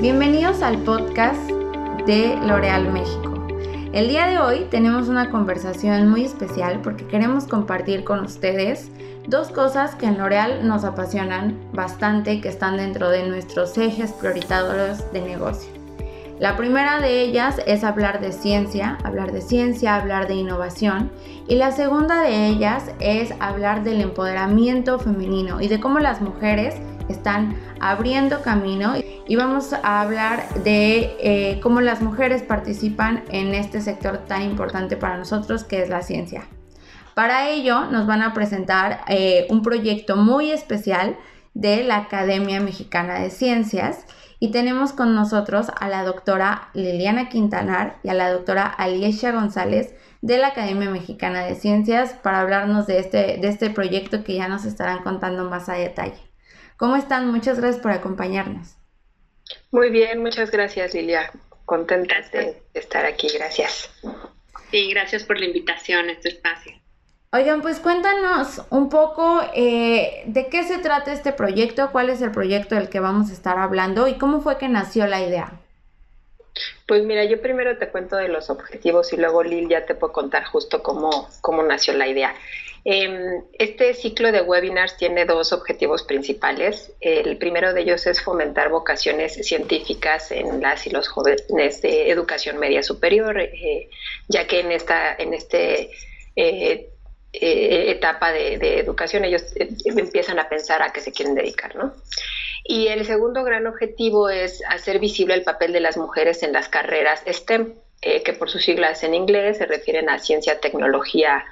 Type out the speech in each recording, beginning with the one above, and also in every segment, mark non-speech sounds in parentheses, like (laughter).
Bienvenidos al podcast de L'Oreal México. El día de hoy tenemos una conversación muy especial porque queremos compartir con ustedes dos cosas que en L'Oreal nos apasionan bastante que están dentro de nuestros ejes prioritarios de negocio. La primera de ellas es hablar de ciencia, hablar de ciencia, hablar de innovación. Y la segunda de ellas es hablar del empoderamiento femenino y de cómo las mujeres están abriendo camino. Y vamos a hablar de eh, cómo las mujeres participan en este sector tan importante para nosotros que es la ciencia. Para ello nos van a presentar eh, un proyecto muy especial de la Academia Mexicana de Ciencias y tenemos con nosotros a la doctora Liliana Quintanar y a la doctora Alicia González de la Academia Mexicana de Ciencias para hablarnos de este, de este proyecto que ya nos estarán contando más a detalle. ¿Cómo están? Muchas gracias por acompañarnos. Muy bien, muchas gracias Lilia. Contenta de estar aquí, gracias. Sí, gracias por la invitación a este espacio. Oigan, pues cuéntanos un poco eh, de qué se trata este proyecto, cuál es el proyecto del que vamos a estar hablando y cómo fue que nació la idea. Pues mira, yo primero te cuento de los objetivos y luego Lil ya te puedo contar justo cómo, cómo nació la idea. Em, este ciclo de webinars tiene dos objetivos principales. El primero de ellos es fomentar vocaciones científicas en las y los jóvenes de educación media superior, eh, ya que en, esta, en este eh, eh, etapa de, educación, ellos empiezan a pensar a qué se quieren dedicar, ¿no? Y el segundo gran objetivo es hacer visible el papel de las mujeres en las carreras STEM, que por sus siglas en inglés se refieren a ciencia, tecnología,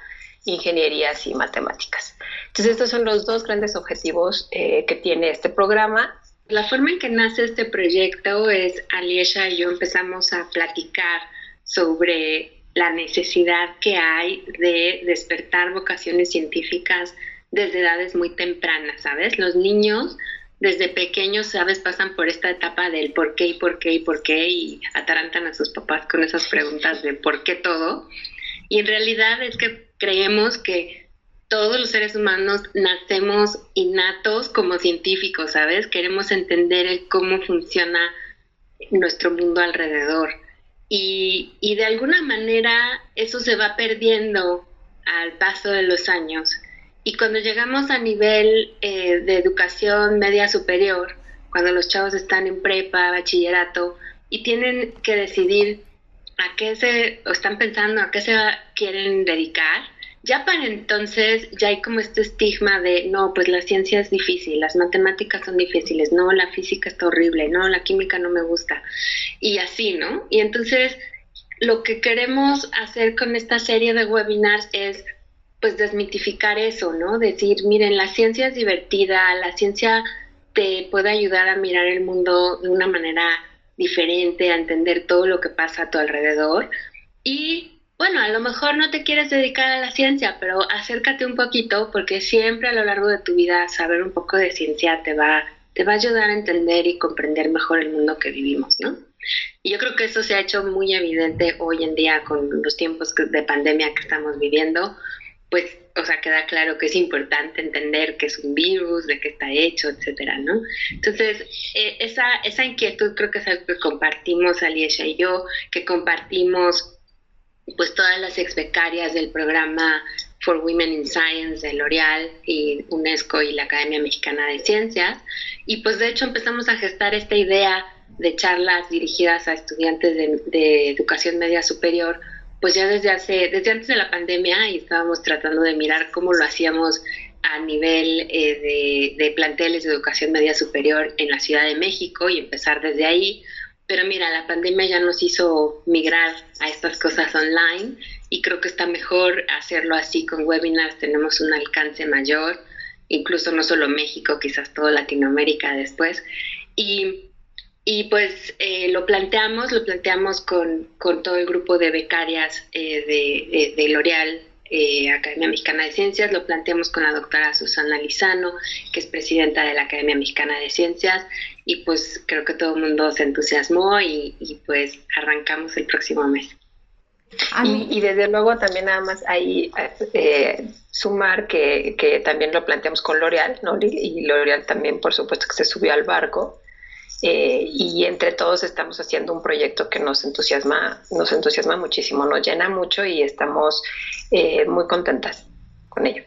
ingenierías y matemáticas. Entonces, estos son los dos grandes objetivos que tiene este programa. La forma en que nace este proyecto es Aliesha y yo empezamos a platicar sobre la necesidad que hay de despertar vocaciones científicas desde edades muy tempranas, ¿sabes? Los niños desde pequeños, ¿sabes? Pasan por esta etapa del por qué y por qué y por qué y atarantan a sus papás con esas preguntas de por qué todo. Y en realidad es que creemos que todos los seres humanos nacemos innatos como científicos, ¿sabes? Queremos entender cómo funciona nuestro mundo alrededor. Y, y de alguna manera eso se va perdiendo al paso de los años. Y cuando llegamos a nivel eh, de educación media superior, cuando los chavos están en prepa, bachillerato, y tienen que decidir a qué se, están pensando a qué se quieren dedicar, ya para entonces ya hay como este estigma de, no, pues la ciencia es difícil, las matemáticas son difíciles, no, la física está horrible, no, la química no me gusta, y así, ¿no? Y entonces lo que queremos hacer con esta serie de webinars es pues desmitificar eso, ¿no? Decir, miren, la ciencia es divertida, la ciencia te puede ayudar a mirar el mundo de una manera diferente, a entender todo lo que pasa a tu alrededor y bueno, a lo mejor no te quieres dedicar a la ciencia, pero acércate un poquito porque siempre a lo largo de tu vida saber un poco de ciencia te va, te va a ayudar a entender y comprender mejor el mundo que vivimos, ¿no? Y yo creo que eso se ha hecho muy evidente hoy en día con los tiempos de pandemia que estamos viviendo, pues, o sea, queda claro que es importante entender qué es un virus, de qué está hecho, etcétera, ¿no? Entonces, eh, esa, esa inquietud creo que es algo que compartimos Aliesha y yo, que compartimos pues todas las ex becarias del programa For Women in Science de L'Oreal y UNESCO y la Academia Mexicana de Ciencias. Y pues de hecho empezamos a gestar esta idea de charlas dirigidas a estudiantes de, educación media superior, pues ya desde hace, desde antes de la pandemia y estábamos tratando de mirar cómo lo hacíamos a nivel eh, de, de planteles de educación media superior en la Ciudad de México y empezar desde ahí pero mira, la pandemia ya nos hizo migrar a estas cosas online y creo que está mejor hacerlo así con webinars, tenemos un alcance mayor, incluso no solo México, quizás toda Latinoamérica después. Y, y pues eh, lo planteamos, lo planteamos con, con, todo el grupo de becarias eh, de, de, de L'Oreal eh, Academia Mexicana de Ciencias, lo planteamos con la doctora Susana Lizano, que es presidenta de la Academia Mexicana de Ciencias, y pues creo que todo el mundo se entusiasmó y, pues arrancamos el próximo mes. Y, desde luego también nada más ahí eh, sumar que, que, también lo planteamos con L'Oreal, ¿no? Y L'Oreal también por supuesto que se subió al barco eh, y entre todos estamos haciendo un proyecto que nos entusiasma, nos entusiasma muchísimo, nos llena mucho y estamos eh, muy contentas con ello.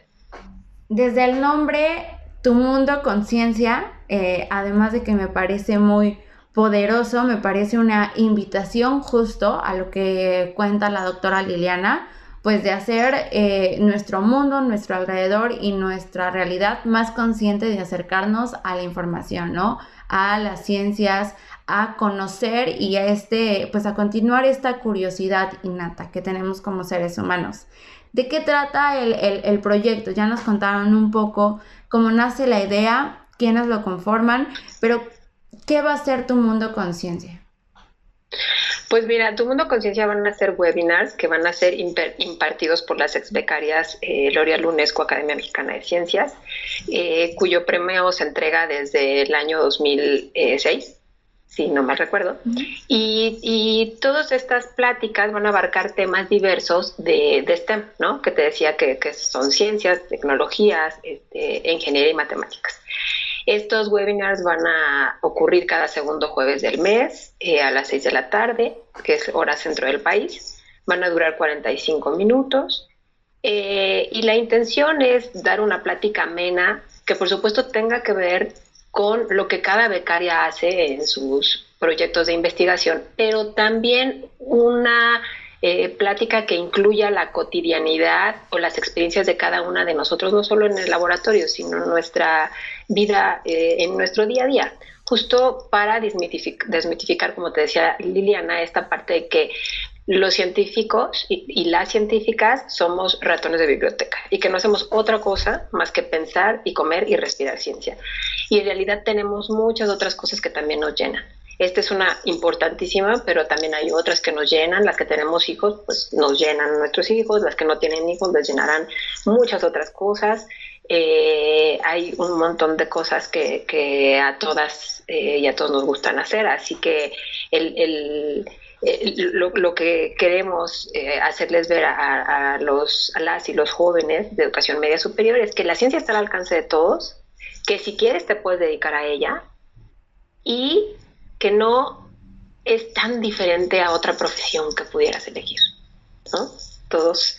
Desde el nombre Tu Mundo Conciencia, eh, además de que me parece muy poderoso, me parece una invitación justo a lo que cuenta la doctora Liliana, pues de hacer nuestro mundo, nuestro alrededor y nuestra realidad más consciente de acercarnos a la información, ¿no? A las ciencias, a conocer y a este, pues a continuar esta curiosidad innata que tenemos como seres humanos. ¿De qué trata el, proyecto? Ya nos contaron un poco cómo nace la idea, quiénes lo conforman, pero ¿qué va a ser tu mundo conciencia? Pues mira, Tu Mundo Conciencia van a ser webinars que van a ser impartidos por las ex becarias eh, L'Oreal UNESCO Academia Mexicana de Ciencias, eh, cuyo premio se entrega desde el año 2006 si no mal recuerdo. y, todas estas pláticas van a abarcar temas diversos de, STEM, ¿no? Que te decía que, son ciencias, tecnologías, este, ingeniería y matemáticas. Estos webinars van a ocurrir cada segundo jueves del mes eh, a las 6 de la tarde, que es hora centro del país. Van a durar 45 minutos. Eh, y la intención es dar una plática amena que por supuesto tenga que ver con lo que cada becaria hace en sus proyectos de investigación, pero también una eh, plática que incluya la cotidianidad o las experiencias de cada una de nosotros, no solo en el laboratorio, sino en nuestra vida, eh, en nuestro día a día, justo para desmitificar, como te decía Liliana, esta parte de que los científicos y, las científicas somos ratones de biblioteca y que no hacemos otra cosa más que pensar y comer y respirar ciencia. Y en realidad tenemos muchas otras cosas que también nos llenan. Esta es una importantísima, pero también hay otras que nos llenan. Las que tenemos hijos, pues nos llenan nuestros hijos. Las que no tienen hijos, les llenarán muchas otras cosas. Eh, hay un montón de cosas que, a todas eh, y a todos nos gustan hacer. Así que el, lo, que queremos eh, hacerles ver a, los, a las y los jóvenes de educación media superior es que la ciencia está al alcance de todos, que si quieres te puedes dedicar a ella y que no es tan diferente a otra profesión que pudieras elegir, ¿no? Todos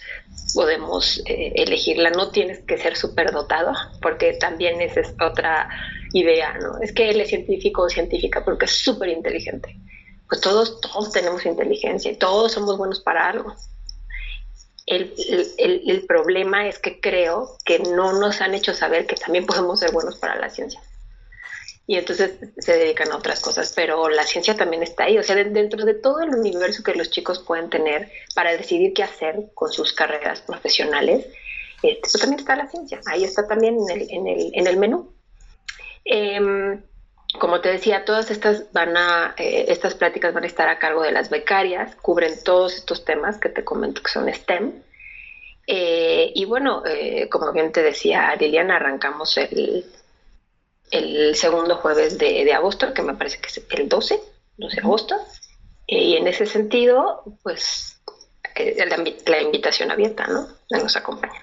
podemos eh, elegirla, no tienes que ser superdotado, porque también esa es otra idea, ¿no? Es que él es científico o científica porque es súper inteligente. Pues todos, todos tenemos inteligencia y todos somos buenos para algo. El, el, problema es que creo que no nos han hecho saber que también podemos ser buenos para la ciencia y entonces se dedican a otras cosas, pero la ciencia también está ahí, o sea, dentro de todo el universo que los chicos pueden tener para decidir qué hacer con sus carreras profesionales, pues también está la ciencia, ahí está también en el, en el, en el menú. Em, como te decía, todas estas van a, eh, estas pláticas van a estar a cargo de las becarias, cubren todos estos temas que te comento que son STEM. Eh, y bueno, eh, como bien te decía Liliana, arrancamos el, el segundo jueves de, agosto, que me parece que es el 12, 12 de agosto. y en ese sentido, pues eh, la, invitación abierta, ¿no? De nos acompañar.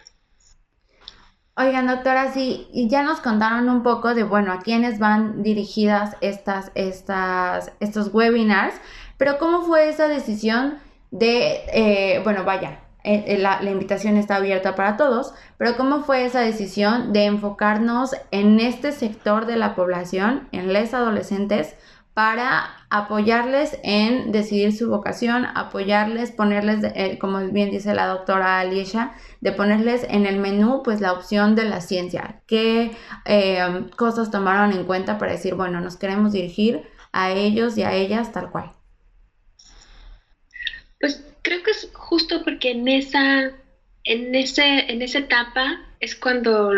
Oigan, doctora, sí, y ya nos contaron un poco de, bueno, a quiénes van dirigidas estas, estas, estos webinars, pero ¿cómo fue esa decisión de, eh, bueno, vaya, eh, eh, la, invitación está abierta para todos, pero ¿cómo fue esa decisión de enfocarnos en este sector de la población, en los adolescentes, para apoyarles en decidir su vocación, apoyarles, ponerles, eh, como bien dice la doctora Alicia, de ponerles en el menú pues la opción de la ciencia? ¿Qué cosas tomaron en cuenta para decir, bueno, nos queremos dirigir a ellos y a ellas tal cual? Pues creo que es justo porque en esa, en ese, en esa etapa es cuando,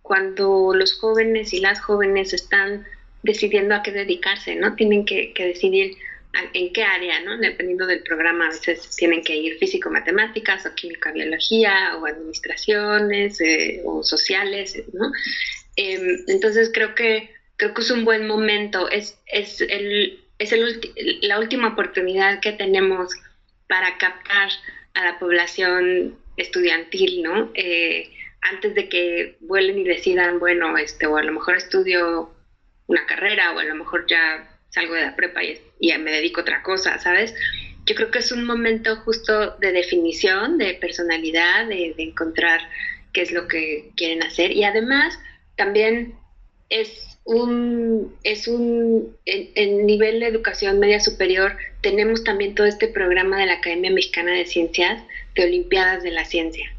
cuando los jóvenes y las jóvenes están decidiendo a qué dedicarse, ¿no? Tienen que, decidir en qué área, ¿no? Dependiendo del programa, a veces tienen que ir físico-matemáticas o química-biología o administraciones eh, o sociales, ¿no? Em, entonces creo que, creo que es un buen momento, es, es, el, es el, la última oportunidad que tenemos para captar a la población estudiantil, ¿no? Eh, antes de que vuelen y decidan, bueno, este, o a lo mejor estudio una carrera, o a lo mejor ya salgo de la prepa y, me dedico a otra cosa, ¿sabes? Yo creo que es un momento justo de definición, de personalidad, de, encontrar qué es lo que quieren hacer y además también es un, es un, en, nivel de educación media superior tenemos también todo este programa de la Academia Mexicana de Ciencias de Olimpiadas de la Ciencia.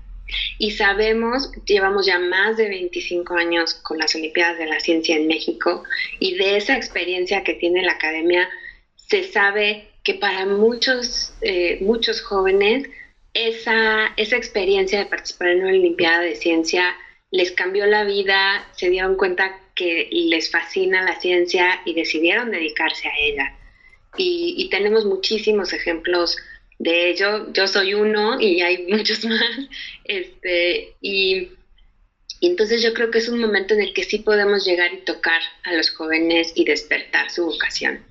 Y sabemos, llevamos ya más de 25 años con las Olimpiadas de la Ciencia en México y de esa experiencia que tiene la academia se sabe que para muchos, eh, muchos jóvenes esa, esa experiencia de participar en una Olimpiada de Ciencia les cambió la vida, se dieron cuenta que les fascina la ciencia y decidieron dedicarse a ella. Y, y tenemos muchísimos ejemplos de ello, yo soy uno y hay (laughs) muchos más, este, y, entonces yo creo que es un momento en el que sí podemos llegar y tocar a los jóvenes y despertar su vocación,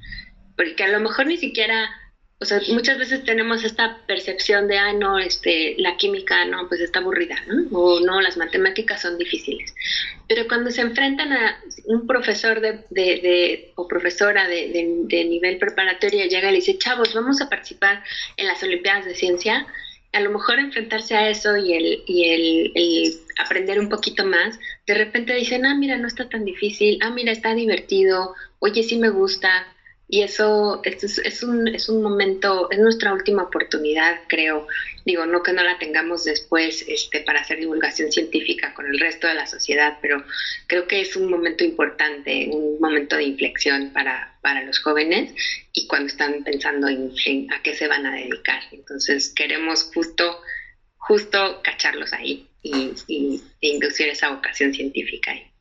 porque a lo mejor ni siquiera o sea, muchas veces tenemos esta percepción de, ah, no, este, la química, no, pues está aburrida, ¿no? O no, las matemáticas son difíciles. Pero cuando se enfrentan a un profesor de, de, o profesora de, de, nivel preparatorio, llega y le dice, chavos, vamos a participar en las Olimpiadas de Ciencia, a lo mejor enfrentarse a eso y el, y el, el, aprender un poquito más, de repente dicen, ah, mira, no está tan difícil, ah, mira, está divertido, oye, sí me gusta, y eso es, es, un, es un momento, es nuestra última oportunidad, creo. Digo, no que no la tengamos después este, para hacer divulgación científica con el resto de la sociedad, pero creo que es un momento importante, un momento de inflexión para, para los jóvenes y cuando están pensando en, a qué se van a dedicar. Entonces, queremos justo, justo cacharlos ahí y, y e inducir esa vocación científica ahí.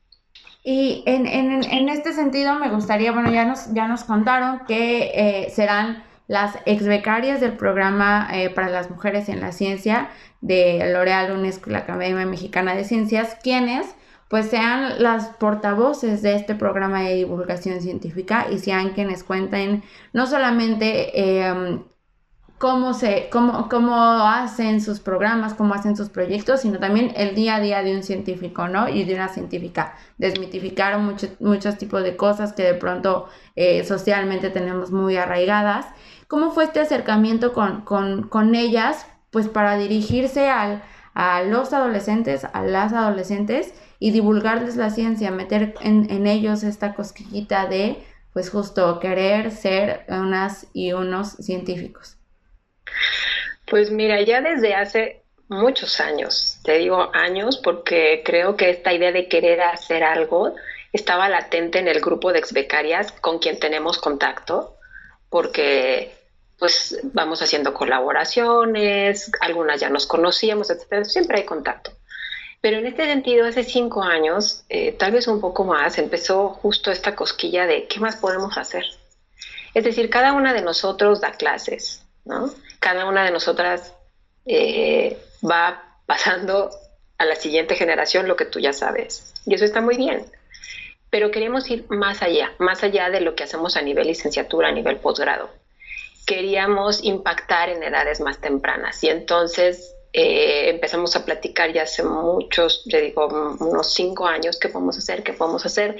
Y en, en, en, este sentido me gustaría, bueno, ya nos, ya nos contaron que eh, serán las ex becarias del programa eh, para las mujeres en la ciencia de L'Oreal UNESCO, la Academia Mexicana de Ciencias, quienes pues sean las portavoces de este programa de divulgación científica y sean quienes cuenten no solamente eh, cómo, se, cómo, cómo hacen sus programas, cómo hacen sus proyectos, sino también el día a día de un científico, ¿no? Y de una científica. Desmitificar muchos muchos tipos de cosas que de pronto eh, socialmente tenemos muy arraigadas. ¿Cómo fue este acercamiento con, con, con ellas, pues para dirigirse al, a los adolescentes, a las adolescentes y divulgarles la ciencia, meter en, en ellos esta cosquillita de, pues justo, querer ser unas y unos científicos? Pues mira, ya desde hace muchos años, te digo años porque creo que esta idea de querer hacer algo estaba latente en el grupo de exbecarias con quien tenemos contacto, porque pues vamos haciendo colaboraciones, algunas ya nos conocíamos, etcétera, siempre hay contacto. Pero en este sentido, hace cinco años, eh, tal vez un poco más, empezó justo esta cosquilla de qué más podemos hacer. Es decir, cada una de nosotros da clases, cada una de nosotras eh, va pasando a la siguiente generación lo que tú ya sabes. Y eso está muy bien. Pero queríamos ir más allá, más allá de lo que hacemos a nivel licenciatura, a nivel posgrado. Queríamos impactar en edades más tempranas. Y entonces eh, empezamos a platicar ya hace muchos, yo digo, unos cinco años, qué podemos hacer, qué podemos hacer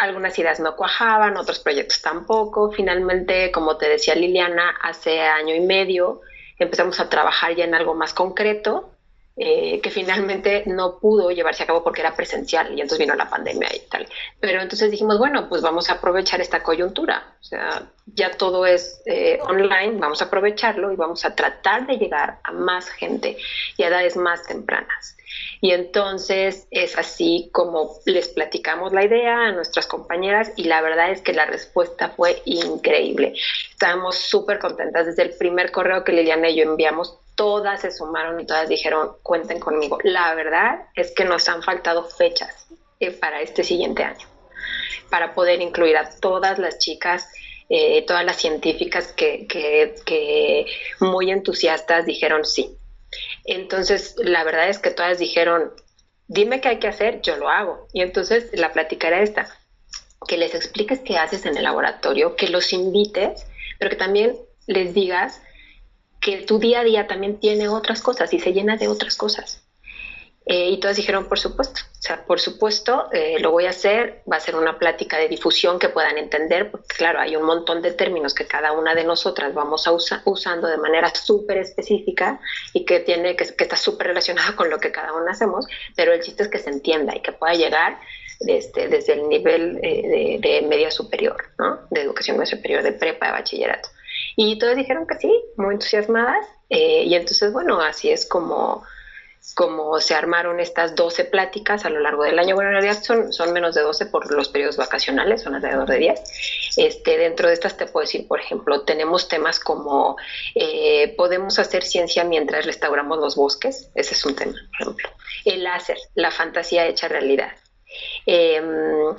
algunas ideas no cuajaban, otros proyectos tampoco. Finalmente, como te decía Liliana, hace año y medio empezamos a trabajar ya en algo más concreto, eh, que finalmente no pudo llevarse a cabo porque era presencial y entonces vino la pandemia y tal. Pero entonces dijimos, bueno, pues vamos a aprovechar esta coyuntura. O sea, ya todo es eh, online, vamos a aprovecharlo y vamos a tratar de llegar a más gente y a edades más tempranas. Y entonces es así como les platicamos la idea a nuestras compañeras y la verdad es que la respuesta fue increíble. Estábamos súper contentas. Desde el primer correo que Liliana y yo enviamos, todas se sumaron y todas dijeron, cuenten conmigo. La verdad es que nos han faltado fechas eh, para este siguiente año, para poder incluir a todas las chicas. Eh, todas las científicas que, que muy entusiastas dijeron sí, entonces, la verdad es que todas dijeron, dime qué hay que hacer, yo lo hago. Y entonces la plática era esta, que les expliques qué haces en el laboratorio, que los invites, pero que también les digas que tu día a día también tiene otras cosas y se llena de otras cosas. Eh, y todas dijeron, por supuesto, o sea, por supuesto, eh, lo voy a hacer, va a ser una plática de difusión que puedan entender, porque claro, hay un montón de términos que cada una de nosotras vamos a usando de manera súper específica y que, tiene, que, que está súper relacionado con lo que cada una hacemos, pero el chiste es que se entienda y que pueda llegar desde, desde el nivel eh, de, media superior, ¿no? de educación media superior, de prepa, de bachillerato. Y todas dijeron que sí, muy entusiasmadas, y entonces, bueno, así es como como se armaron estas 12 pláticas a lo largo del año. Bueno, en realidad son, son menos de 12 por los periodos vacacionales, son alrededor de 10. Este, dentro de estas te puedo decir, por ejemplo, tenemos temas como eh, podemos hacer ciencia mientras restauramos los bosques, ese es un tema, por ejemplo. El láser, la fantasía hecha realidad. Em,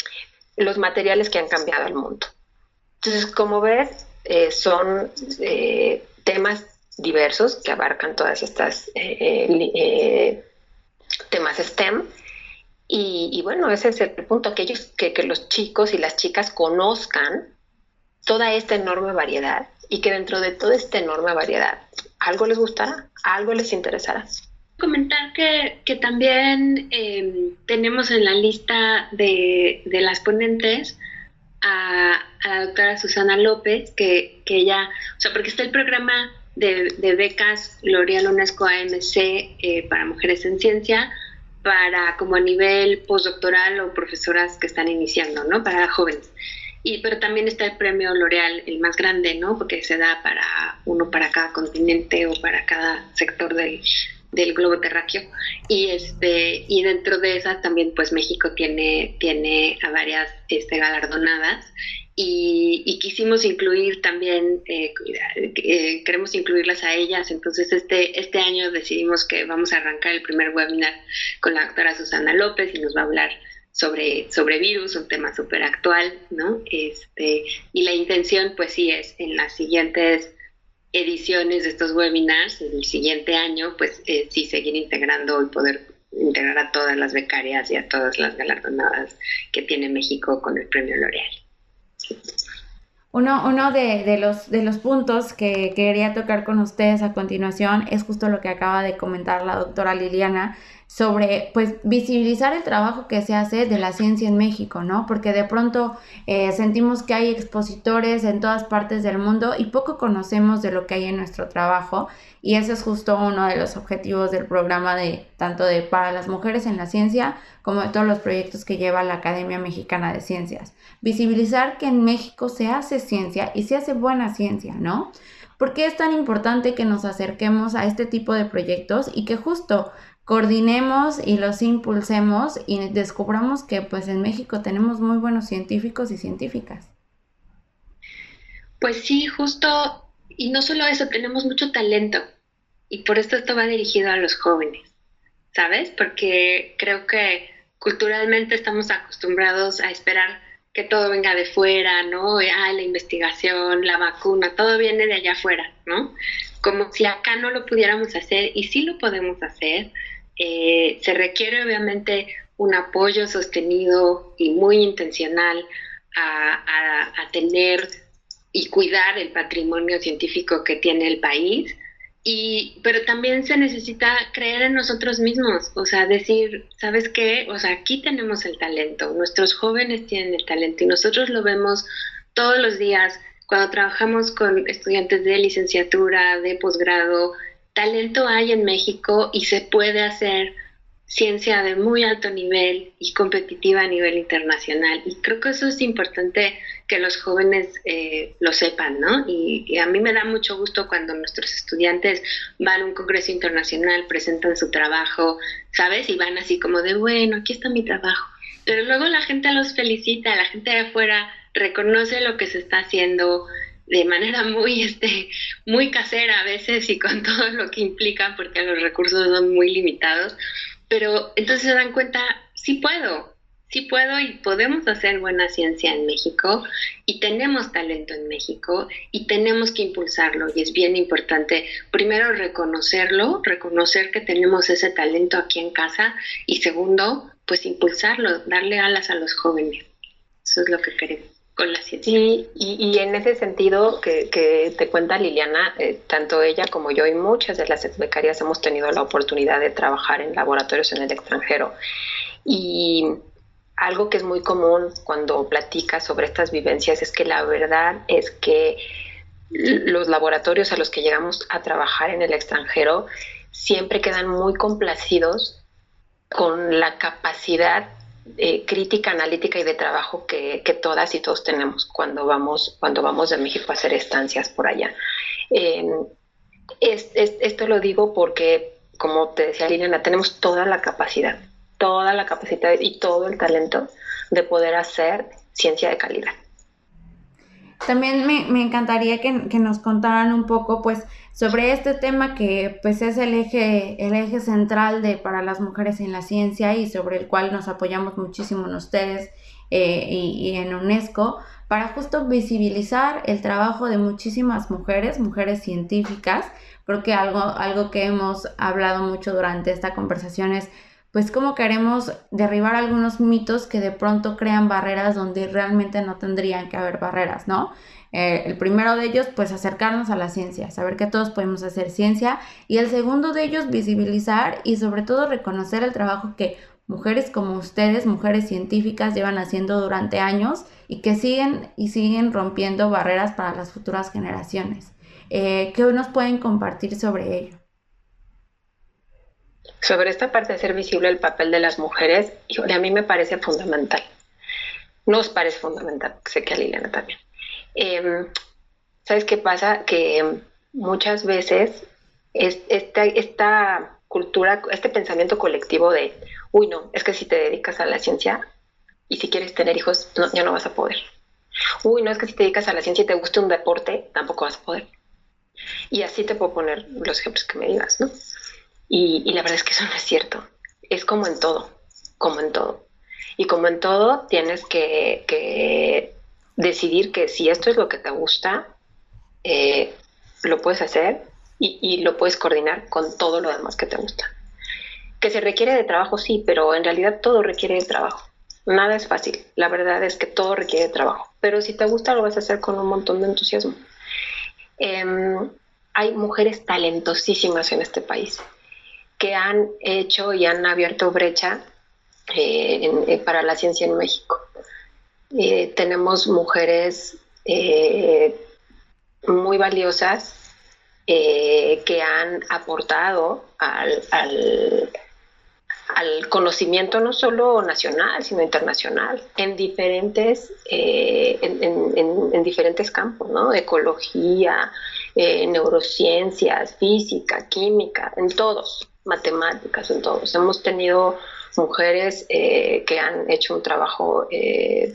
los materiales que han cambiado el mundo. Entonces, como ves, eh, son eh, temas diversos que abarcan todas estas eh, eh, eh, temas STEM. Y, bueno, ese es el punto, que, ellos, que, que los chicos y las chicas conozcan toda esta enorme variedad y que dentro de toda esta enorme variedad algo les gustará, algo les interesará. Comentar que, que también em, tenemos en la lista de, de las ponentes a, a, la doctora Susana López, que, que ella, o sea, porque está el programa de, becas L'Oreal UNESCO AMC eh, para mujeres en ciencia, para como a nivel postdoctoral o profesoras que están iniciando, ¿no? Para jóvenes. Y, pero también está el premio L'Oreal, el más grande, ¿no? Porque se da para uno para cada continente o para cada sector del, del globo terráqueo. Y este, y dentro de esas también pues México tiene, tiene a varias este, galardonadas y, quisimos incluir también, eh, eh, queremos incluirlas a ellas, entonces este, este año decidimos que vamos a arrancar el primer webinar con la doctora Susana López y nos va a hablar sobre, sobre virus, un tema súper actual, ¿no? Este, y la intención pues sí es en las siguientes ediciones de estos webinars, el siguiente año, pues eh, sí seguir integrando y poder integrar a todas las becarias y a todas las galardonadas que tiene México con el premio L'Oreal. Uno, uno de, de, los, de los puntos que quería tocar con ustedes a continuación es justo lo que acaba de comentar la doctora Liliana sobre pues visibilizar el trabajo que se hace de la ciencia en México, ¿no? Porque de pronto eh, sentimos que hay expositores en todas partes del mundo y poco conocemos de lo que hay en nuestro trabajo y ese es justo uno de los objetivos del programa de tanto de para las mujeres en la ciencia como de todos los proyectos que lleva la Academia Mexicana de Ciencias. Visibilizar que en México se hace ciencia y se hace buena ciencia, ¿no? ¿Por qué es tan importante que nos acerquemos a este tipo de proyectos y que justo coordinemos y los impulsemos y descubramos que pues en México tenemos muy buenos científicos y científicas. Pues sí, justo, y no solo eso, tenemos mucho talento y por esto esto va dirigido a los jóvenes, ¿sabes? Porque creo que culturalmente estamos acostumbrados a esperar que todo venga de fuera, ¿no? Ah, la investigación, la vacuna, todo viene de allá afuera, ¿no? Como si acá no lo pudiéramos hacer y sí lo podemos hacer, eh, se requiere obviamente un apoyo sostenido y muy intencional a, tener y cuidar el patrimonio científico que tiene el país. Y, pero también se necesita creer en nosotros mismos, o sea, decir, ¿sabes qué? O sea, aquí tenemos el talento, nuestros jóvenes tienen el talento y nosotros lo vemos todos los días cuando trabajamos con estudiantes de licenciatura, de posgrado, talento hay en México y se puede hacer ciencia de muy alto nivel y competitiva a nivel internacional. Y creo que eso es importante que los jóvenes eh, lo sepan, ¿no? Y, a mí me da mucho gusto cuando nuestros estudiantes van a un congreso internacional, presentan su trabajo, ¿sabes? Y van así como de, bueno, aquí está mi trabajo. Pero luego la gente los felicita, la gente de afuera reconoce lo que se está haciendo, de manera muy, este, muy casera a veces y con (laughs) todo lo que implica porque los recursos son muy limitados, pero entonces se dan cuenta, sí puedo, sí puedo y podemos hacer buena ciencia en México y tenemos talento en México y tenemos que impulsarlo. Y es bien importante primero reconocerlo, reconocer que tenemos ese talento aquí en casa y segundo, pues impulsarlo, darle alas a los jóvenes. Eso es lo que queremos con la ciencia. Sí, y, en ese sentido que, te cuenta Liliana, eh, tanto ella como yo y muchas de las becarias hemos tenido la oportunidad de trabajar en laboratorios en el extranjero. Y algo que es muy común cuando platicas sobre estas vivencias es que la verdad es que los laboratorios a los que llegamos a trabajar en el extranjero siempre quedan muy complacidos con la capacidad crítica, analítica y de trabajo que, todas y todos tenemos cuando vamos, cuando vamos de México a hacer estancias por allá. Em, esto lo digo porque, como te decía Liliana, tenemos toda la capacidad, toda la capacidad y todo el talento de poder hacer ciencia de calidad. También me, encantaría que, que, nos contaran un poco, pues, sobre este tema que, pues, es el eje, el eje central de para las mujeres en la ciencia y sobre el cual nos apoyamos muchísimo en ustedes eh, y, y, en UNESCO para justo visibilizar el trabajo de muchísimas mujeres, mujeres científicas. Creo que algo, algo que hemos hablado mucho durante esta conversación es pues como queremos derribar algunos mitos que de pronto crean barreras donde realmente no tendrían que haber barreras, ¿no? Eh, el primero de ellos, pues acercarnos a la ciencia, saber que todos podemos hacer ciencia. Y el segundo de ellos, visibilizar y sobre todo reconocer el trabajo que mujeres como ustedes, mujeres científicas, llevan haciendo durante años y que siguen y siguen rompiendo barreras para las futuras generaciones. Eh, ¿Qué nos pueden compartir sobre ello? Sobre esta parte de ser visible el papel de las mujeres, a mí me parece fundamental. Nos parece fundamental, sé que a Liliana también. Em, ¿Sabes qué pasa? Que muchas veces esta, cultura, este pensamiento colectivo de, uy, no, es que si te dedicas a la ciencia y si quieres tener hijos, ya no vas a poder. Uy, no es que si te dedicas a la ciencia y te gusta un deporte, tampoco vas a poder. Y así te puedo poner los ejemplos que me digas, ¿no? Y, la verdad es que eso no es cierto. Es como en todo, como en todo. Y como en todo, tienes que, decidir que si esto es lo que te gusta, eh, lo puedes hacer y, lo puedes coordinar con todo lo demás que te gusta. Que se requiere de trabajo, sí, pero en realidad todo requiere de trabajo. Nada es fácil. La verdad es que todo requiere de trabajo. Pero si te gusta, lo vas a hacer con un montón de entusiasmo. Em, hay mujeres talentosísimas en este país que han hecho y han abierto brecha eh, eh, para la ciencia en México. Eh, tenemos mujeres muy valiosas que han aportado al, conocimiento no solo nacional, sino internacional, en diferentes, en, diferentes campos, ¿no? Ecología, neurociencias, física, química, en todos matemáticas, en todos. Hemos tenido mujeres eh, que han hecho un trabajo eh,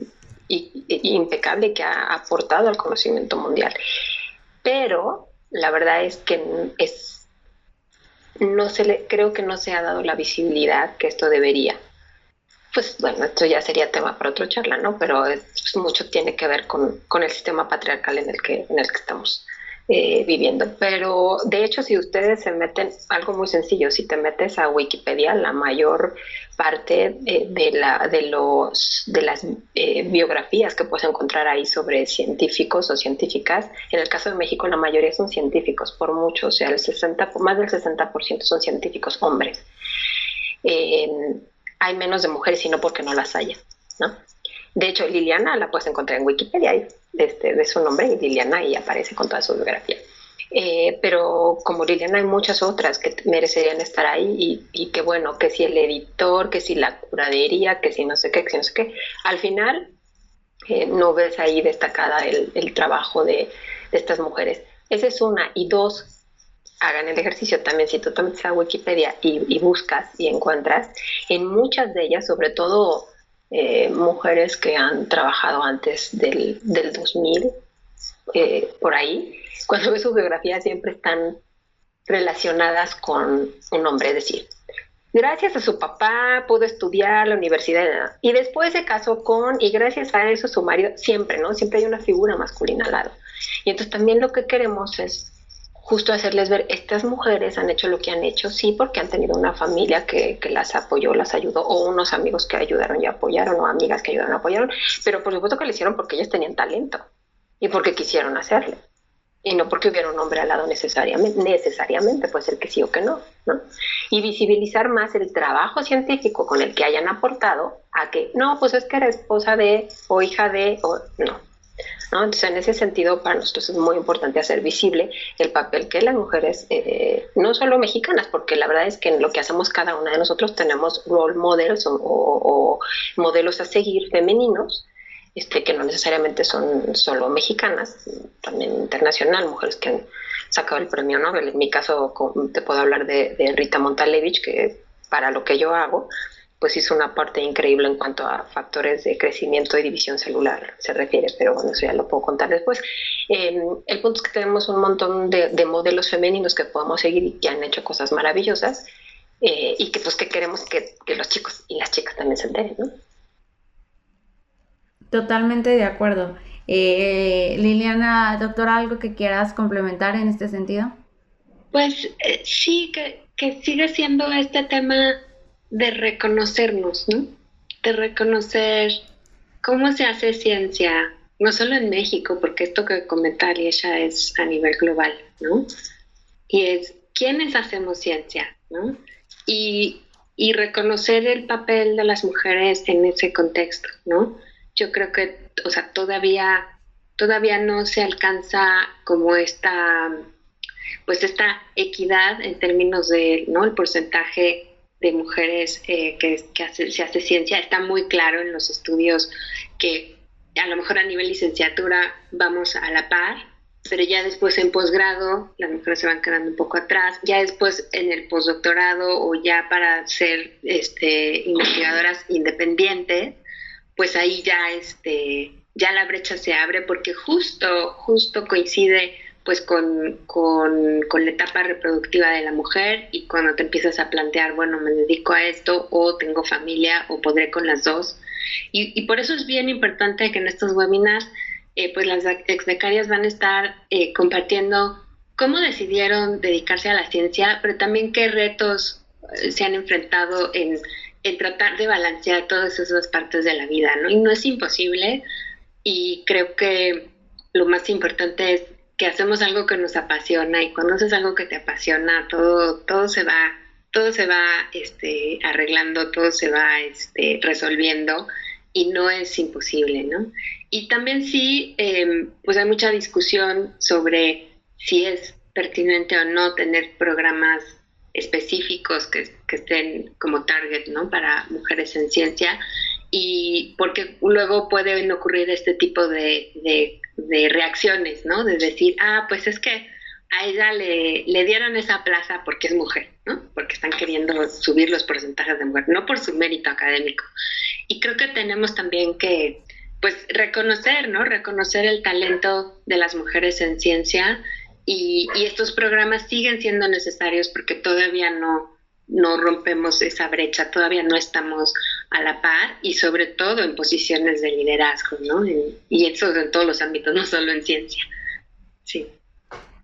impecable que ha aportado al conocimiento mundial. Pero la verdad es que es, no se le, creo que no se ha dado la visibilidad que esto debería. Pues bueno, esto ya sería tema para otra charla, ¿no? Pero mucho tiene que ver con, con, el sistema patriarcal en el que, en el que estamos eh, viviendo. Pero de hecho, si ustedes se meten, algo muy sencillo, si te metes a Wikipedia, la mayor parte eh, de, la, de, los, de las eh, biografías que puedes encontrar ahí sobre científicos o científicas, en el caso de México la mayoría son científicos, por mucho, o sea, el 60, más del 60% son científicos hombres. hay menos de mujeres y no porque no las haya, ¿no? De hecho, Liliana la puedes encontrar en Wikipedia, este, de su nombre, Liliana, y aparece con toda su biografía. Eh, pero como Liliana hay muchas otras que merecerían estar ahí y, que bueno, que si el editor, que si la curadería, que si no sé qué, que si no sé qué, al final eh, no ves ahí destacada el, trabajo de, estas mujeres. Esa es una. Y dos, hagan el ejercicio también, si tú te metes a Wikipedia y, y buscas y encuentras, en muchas de ellas, sobre todo eh, mujeres que han trabajado antes del, del 2000, eh, por ahí. Cuando ves su biografía siempre están relacionadas con un hombre, es decir, gracias a su papá pudo estudiar la universidad y después se casó con, y gracias a eso su marido, siempre, ¿no? Siempre hay una figura masculina al lado. Y entonces también lo que queremos es justo hacerles ver, estas mujeres han hecho lo que han hecho, sí, porque han tenido una familia que, que, las apoyó, las ayudó, o unos amigos que ayudaron y apoyaron, o amigas que ayudaron y apoyaron, pero por supuesto que lo hicieron porque ellas tenían talento y porque quisieron hacerlo y no porque hubiera un hombre al lado necesariamente, necesariamente, puede ser que sí o que no, ¿no? Y visibilizar más el trabajo científico con el que hayan aportado a que, no, pues es que era esposa de, o hija de, o no. ¿No? Entonces, en ese sentido, para nosotros es muy importante hacer visible el papel que las mujeres, eh, no solo mexicanas, porque la verdad es que en lo que hacemos cada una de nosotros tenemos role models o modelos a seguir femeninos, este, que no necesariamente son solo mexicanas, también internacional, mujeres que han sacado el premio Nobel. En mi caso, te puedo hablar de, Rita Montalevich, que para lo que yo hago, pues hizo una parte increíble en cuanto a factores de crecimiento y división celular se refiere, pero bueno, eso ya lo puedo contar después. Em, el punto es que tenemos un montón de, modelos femeninos que podemos seguir y que han hecho cosas maravillosas eh, y que pues que queremos que, que los chicos y las chicas también se enteren, ¿no? Totalmente de acuerdo. Eh, Liliana, doctora, ¿algo que quieras complementar en este sentido? Pues eh, sí, que, que sigue siendo este tema de reconocernos, ¿no? De reconocer cómo se hace ciencia, no solo en México, porque esto que comenta ella es a nivel global, ¿no? Y es quiénes hacemos ciencia, ¿no? Y, y reconocer el papel de las mujeres en ese contexto, ¿no? yo creo que, o sea, todavía, todavía no se alcanza como esta, pues esta equidad en términos de, ¿no? El porcentaje de mujeres eh, que, se hace ciencia está muy claro en los estudios que a lo mejor a nivel licenciatura vamos a la par, pero ya después en posgrado las mujeres se van quedando un poco atrás, ya después en el postdoctorado o ya para ser este, investigadoras independientes, pues ahí ya, este, ya la brecha se abre porque justo, justo coincide pues con, con, la etapa reproductiva de la mujer y cuando te empiezas a plantear, bueno, me dedico a esto o tengo familia o podré con las dos. Y, por eso es bien importante que en estos webinars, eh, pues las exbecarias van a estar eh, compartiendo cómo decidieron dedicarse a la ciencia, pero también qué retos eh, se han enfrentado en en tratar de balancear todas esas partes de la vida, ¿no? Y no es imposible y creo que lo más importante es que hacemos algo que nos apasiona y cuando haces algo que te apasiona, todo, todo se va, todo se va este, arreglando, todo se va este, resolviendo y no es imposible, ¿no? Y también sí, em, pues hay mucha discusión sobre si es pertinente o no tener programas específicos que, estén como target, ¿no? Para mujeres en ciencia y porque luego pueden ocurrir este tipo de, reacciones, ¿no? De decir, ah, pues es que a ella le, le, dieron esa plaza porque es mujer, ¿no? Porque están queriendo subir los porcentajes de mujer, no por su mérito académico. Y creo que tenemos también que, pues, reconocer, ¿no? Reconocer el talento de las mujeres en ciencia y, estos programas siguen siendo necesarios porque todavía no, no rompemos esa brecha, todavía no estamos a la par y sobre todo en posiciones de liderazgo, ¿no? y eso en todos los ámbitos, no solo en ciencia. Sí.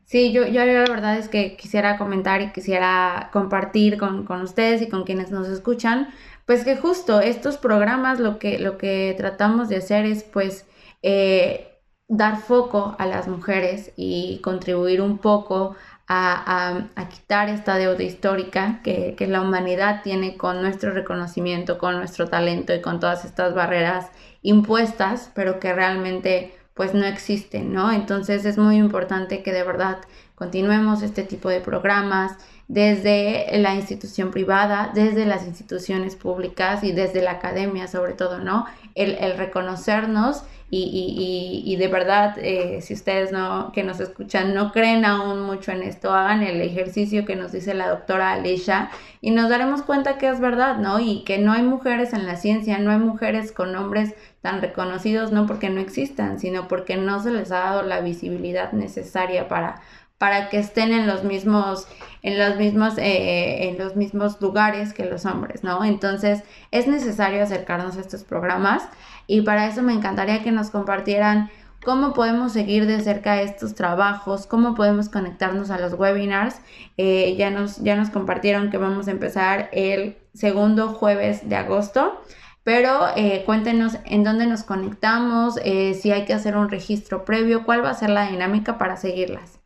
Sí, yo, yo la verdad es que quisiera comentar y quisiera compartir con, con, ustedes y con quienes nos escuchan, pues que justo estos programas lo que, lo que tratamos de hacer es pues eh, dar foco a las mujeres y contribuir un poco a, quitar esta deuda histórica que, la humanidad tiene con nuestro reconocimiento, con nuestro talento y con todas estas barreras impuestas, pero que realmente pues no existen, ¿no? Entonces es muy importante que de verdad continuemos este tipo de programas desde la institución privada, desde las instituciones públicas y desde la academia sobre todo, ¿no? El, el reconocernos y, y, y, de verdad, eh, si ustedes no, que nos escuchan no creen aún mucho en esto, hagan el ejercicio que nos dice la doctora Alicia y nos daremos cuenta que es verdad, ¿no? Y que no hay mujeres en la ciencia, no hay mujeres con nombres tan reconocidos, no porque no existan, sino porque no se les ha dado la visibilidad necesaria para, para que estén en los mismos, en los mismos, eh, en los mismos lugares que los hombres, ¿no? Entonces es necesario acercarnos a estos programas y para eso me encantaría que nos compartieran cómo podemos seguir de cerca estos trabajos, cómo podemos conectarnos a los webinars. Eh, ya, nos, ya nos compartieron que vamos a empezar el segundo jueves de agosto. Pero eh, cuéntenos en dónde nos conectamos, eh, si hay que hacer un registro previo, cuál va a ser la dinámica para seguirlas.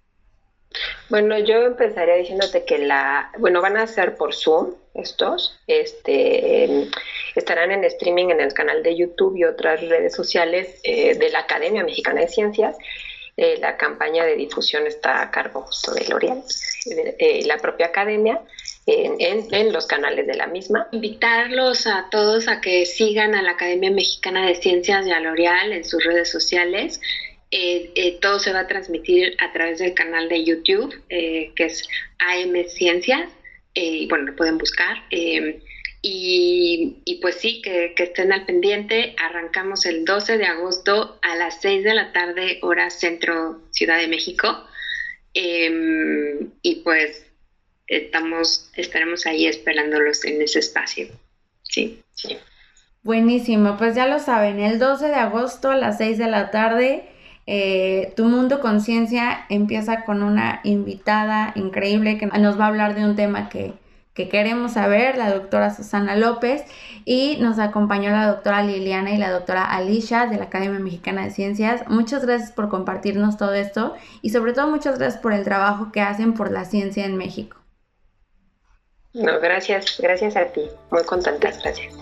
Bueno, yo empezaría diciéndote que la, bueno, van a ser por Zoom estos, este, estarán en streaming en el canal de YouTube y otras redes sociales eh, de la Academia Mexicana de Ciencias. la campaña de difusión está a cargo justo de L'Oreal, la propia academia en, los canales de la misma. Invitarlos a todos a que sigan a la Academia Mexicana de Ciencias y a L'Oreal en sus redes sociales. Eh, eh, todo se va a transmitir a través del canal de YouTube, eh, que es AM Ciencias. y bueno, lo pueden buscar. Y, pues sí, que, estén al pendiente. Arrancamos el 12 de agosto a las 6 de la tarde, hora centro Ciudad de México. y pues estamos, estaremos ahí esperándolos en ese espacio. Sí, sí. Buenísimo, pues ya lo saben, el 12 de agosto a las 6 de la tarde, eh, Tu Mundo Conciencia empieza con una invitada increíble que nos va a hablar de un tema que, que queremos saber, la doctora Susana López, y nos acompañó la doctora Liliana y la doctora Alicia de la Academia Mexicana de Ciencias. Muchas gracias por compartirnos todo esto y sobre todo muchas gracias por el trabajo que hacen por la ciencia en México. No, gracias, gracias a ti. Muy contentas, gracias.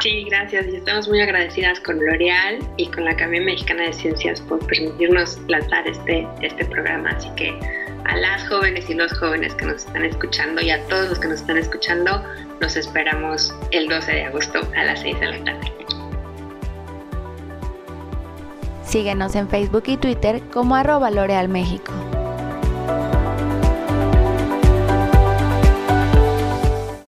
Sí, gracias. Y estamos muy agradecidas con L'Oreal y con la Academia Mexicana de Ciencias por permitirnos lanzar este, este programa. Así que a las jóvenes y los jóvenes que nos están escuchando y a todos los que nos están escuchando, los esperamos el 12 de agosto a las 6 de la tarde. Síguenos en Facebook y Twitter como arroba L'Oreal México.